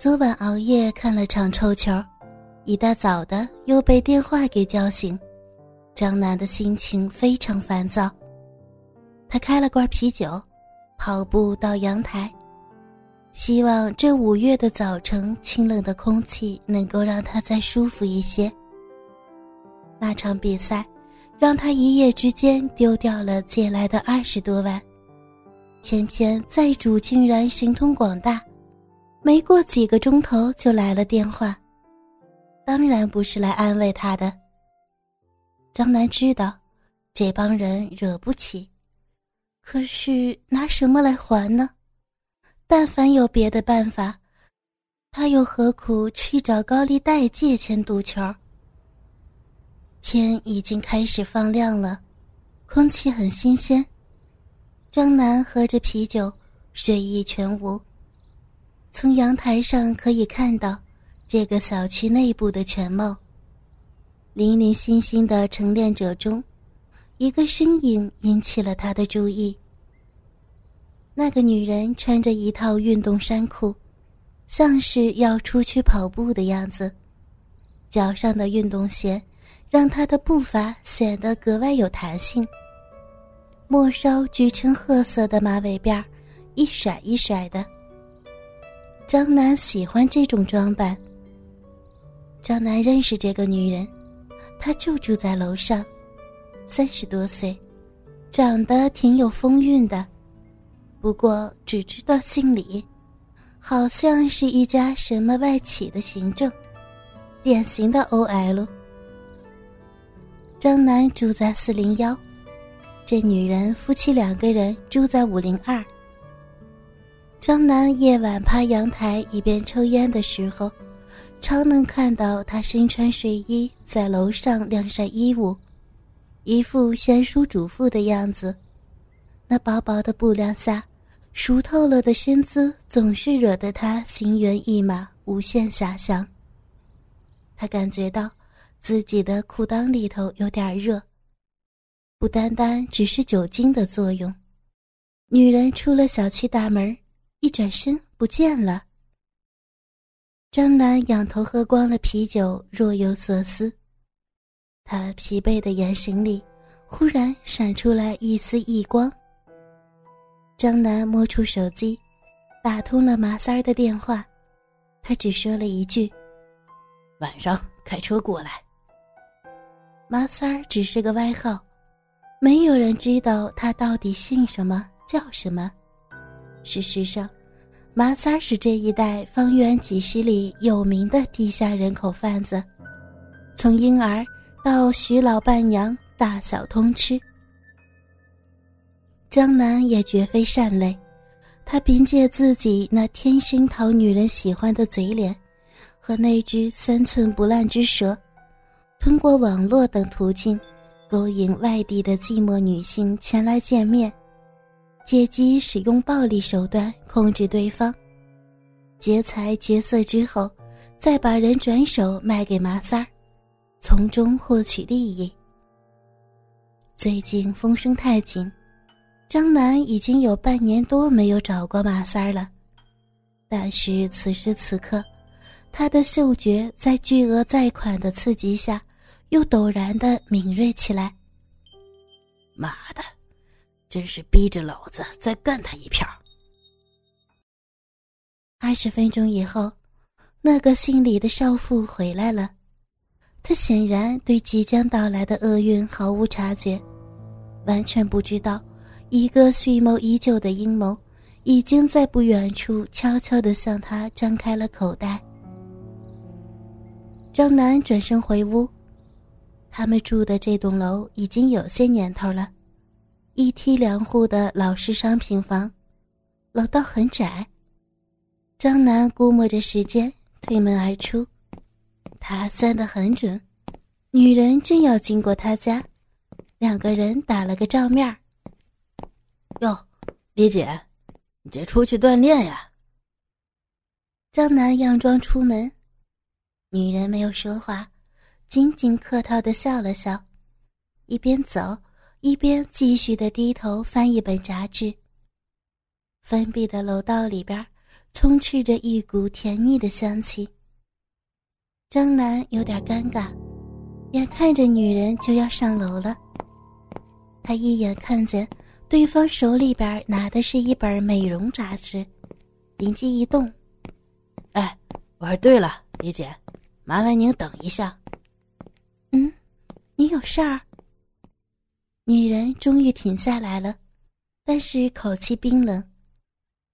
昨晚熬夜看了场臭球，一大早的又被电话给叫醒，张楠的心情非常烦躁。他开了罐啤酒，跑步到阳台，希望这五月的早晨清冷的空气能够让他再舒服一些。那场比赛让他一夜之间丢掉了借来的二十多万，偏偏债主竟然神通广大。没过几个钟头就来了电话，当然不是来安慰他的。张楠知道，这帮人惹不起，可是拿什么来还呢？但凡有别的办法，他又何苦去找高利贷借钱赌球？天已经开始放亮了，空气很新鲜。张楠喝着啤酒，睡意全无。从阳台上可以看到这个小区内部的全貌。零零星星的晨练者中，一个身影引起了他的注意。那个女人穿着一套运动衫裤，像是要出去跑步的样子。脚上的运动鞋让她的步伐显得格外有弹性。末梢橘橙褐色的马尾辫一甩一甩的。张楠喜欢这种装扮。张楠认识这个女人，她就住在楼上，三十多岁，长得挺有风韵的，不过只知道姓李，好像是一家什么外企的行政，典型的 OL。张楠住在四零幺，这女人夫妻两个人住在五零二。张楠夜晚趴阳台一边抽烟的时候，常能看到他身穿睡衣在楼上晾晒衣物，一副贤淑主妇的样子。那薄薄的布料下，熟透了的身姿总是惹得他心猿意马，无限遐想。他感觉到自己的裤裆里头有点热，不单单只是酒精的作用。女人出了小区大门。一转身不见了。张楠仰头喝光了啤酒，若有所思。他疲惫的眼神里，忽然闪出来一丝异光。张楠摸出手机，打通了马三儿的电话。他只说了一句：“晚上开车过来。”马三儿只是个外号，没有人知道他到底姓什么叫什么。事实上，马三儿是这一带方圆几十里有名的地下人口贩子，从婴儿到徐老伴娘，大小通吃。张楠也绝非善类，他凭借自己那天生讨女人喜欢的嘴脸，和那只三寸不烂之舌，通过网络等途径，勾引外地的寂寞女性前来见面。借机使用暴力手段控制对方，劫财劫色之后，再把人转手卖给马三儿，从中获取利益。最近风声太紧，张楠已经有半年多没有找过马三儿了。但是此时此刻，他的嗅觉在巨额贷款的刺激下，又陡然的敏锐起来。妈的！真是逼着老子再干他一票。二十分钟以后，那个姓李的少妇回来了。她显然对即将到来的厄运毫无察觉，完全不知道一个蓄谋已久的阴谋已经在不远处悄悄地向他张开了口袋。张楠转身回屋，他们住的这栋楼已经有些年头了。一梯两户的老式商品房，楼道很窄。张楠估摸着时间，推门而出。他算得很准，女人正要经过他家，两个人打了个照面。哟，李姐，你这出去锻炼呀？张楠佯装出门，女人没有说话，仅仅客套的笑了笑，一边走。一边继续的低头翻一本杂志。封闭的楼道里边，充斥着一股甜腻的香气。张楠有点尴尬，眼看着女人就要上楼了，他一眼看见对方手里边拿的是一本美容杂志，灵机一动：“哎，我说对了，李姐，麻烦您等一下。”“嗯，你有事儿？”女人终于停下来了，但是口气冰冷。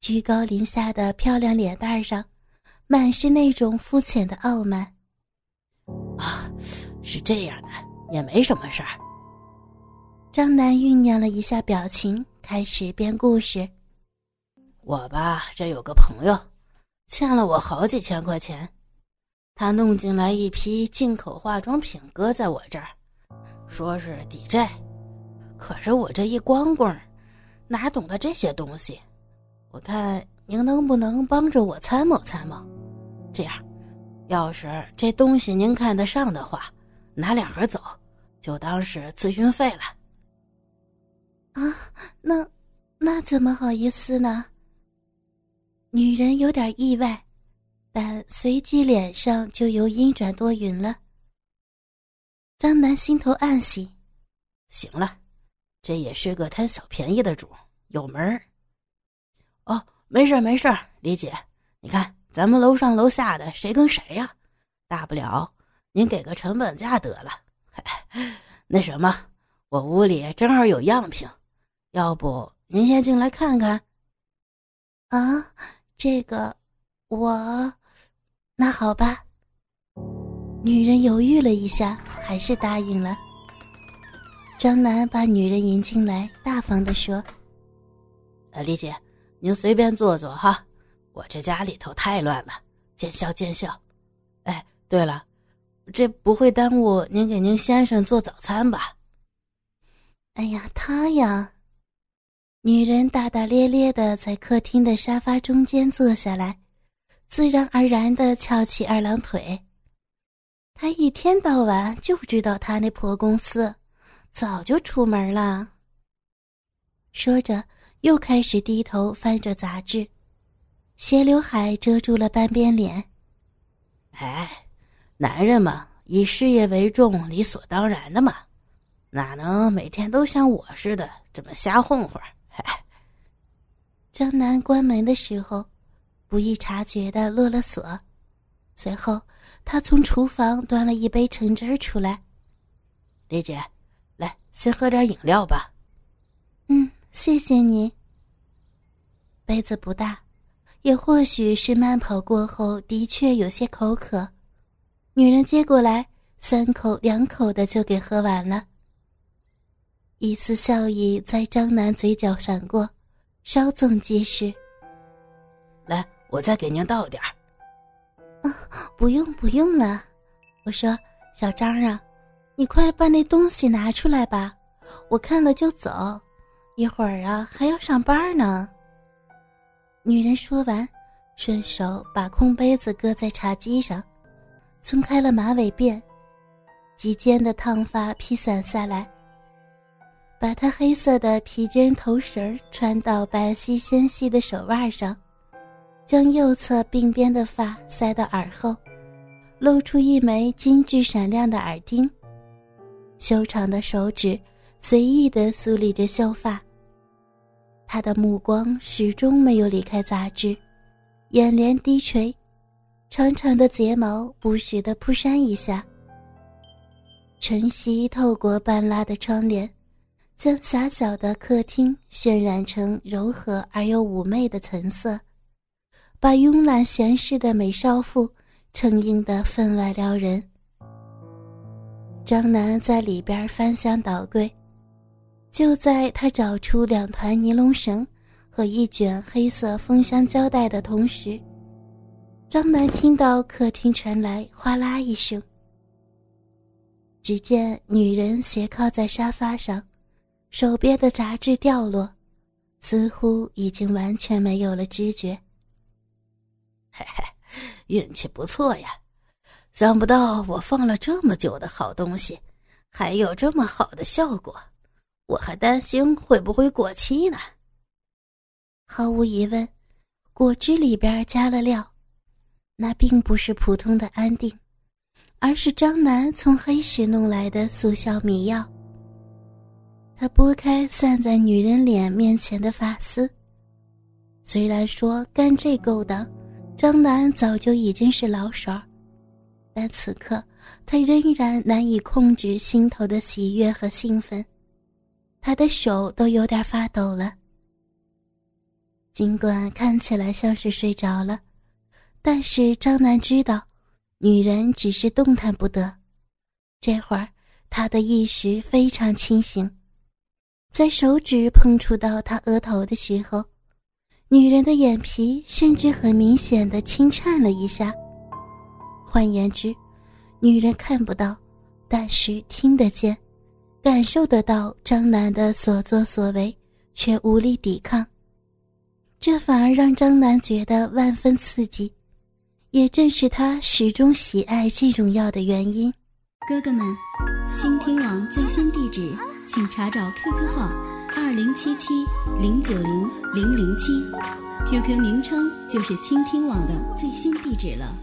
居高临下的漂亮脸蛋上，满是那种肤浅的傲慢。啊，是这样的，也没什么事儿。张楠酝酿了一下表情，开始编故事。我吧，这有个朋友，欠了我好几千块钱，他弄进来一批进口化妆品，搁在我这儿，说是抵债。可是我这一光棍，哪懂得这些东西？我看您能不能帮着我参谋参谋？这样，要是这东西您看得上的话，拿两盒走，就当是咨询费了。啊，那那怎么好意思呢？女人有点意外，但随即脸上就由阴转多云了。张楠心头暗喜，行了，这也是个贪小便宜的主，有门儿。哦，没事没事李姐，你看咱们楼上楼下的谁跟谁呀？大不了您给个成本价得了。那什么，我屋里正好有样品，要不您先进来看看？啊，这个我，那好吧。女人犹豫了一下，还是答应了。张楠把女人迎进来，大方的说：“呃，李姐。”您随便坐坐哈，我这家里头太乱了，见笑见笑。哎，对了，这不会耽误您给您先生做早餐吧？哎呀，他呀，女人大大咧咧的在客厅的沙发中间坐下来，自然而然的翘起二郎腿。他一天到晚就知道他那破公司，早就出门了。说着。又开始低头翻着杂志，斜刘海遮住了半边脸。哎，男人嘛，以事业为重，理所当然的嘛，哪能每天都像我似的这么瞎混混？张楠关门的时候，不易察觉的落了锁，随后他从厨房端了一杯橙汁出来。李姐，来，先喝点饮料吧。嗯。谢谢你。杯子不大，也或许是慢跑过后的确有些口渴。女人接过来，三口两口的就给喝完了。一丝笑意在张楠嘴角闪过，稍纵即逝。来，我再给您倒点儿。啊，不用不用了。我说，小张啊，你快把那东西拿出来吧，我看了就走。一会儿啊，还要上班呢。女人说完，顺手把空杯子搁在茶几上，松开了马尾辫，及肩的烫发披散下来，把她黑色的皮筋头绳穿到白皙纤细的手腕上，将右侧鬓边的发塞到耳后，露出一枚精致闪亮的耳钉，修长的手指。随意的梳理着秀发。他的目光始终没有离开杂志，眼帘低垂，长长的睫毛不时的扑扇一下。晨曦透过半拉的窗帘，将狭小的客厅渲染成柔和而又妩媚的橙色，把慵懒闲适的美少妇衬映得分外撩人。张楠在里边翻箱倒柜。就在他找出两团尼龙绳和一卷黑色封箱胶带的同时，张楠听到客厅传来哗啦一声。只见女人斜靠在沙发上，手边的杂志掉落，似乎已经完全没有了知觉。嘿嘿，运气不错呀！想不到我放了这么久的好东西，还有这么好的效果。我还担心会不会过期呢。毫无疑问，果汁里边加了料，那并不是普通的安定，而是张楠从黑市弄来的速效迷药。他拨开散在女人脸面前的发丝。虽然说干这勾当，张楠早就已经是老手，但此刻他仍然难以控制心头的喜悦和兴奋，他的手都有点发抖了。尽管看起来像是睡着了，但是张楠知道，女人只是动弹不得。这会儿，他的意识非常清醒。在手指碰触到他额头的时候，女人的眼皮甚至很明显的轻颤了一下。换言之，女人看不到，但是听得见，感受得到张楠的所作所为，却无力抵抗。这反而让张楠觉得万分刺激，也正是他始终喜爱这种药的原因。哥哥们，倾听网最新地址。请查找 QQ 号二零七七零九零零零七，QQ 名称就是倾听网的最新地址了。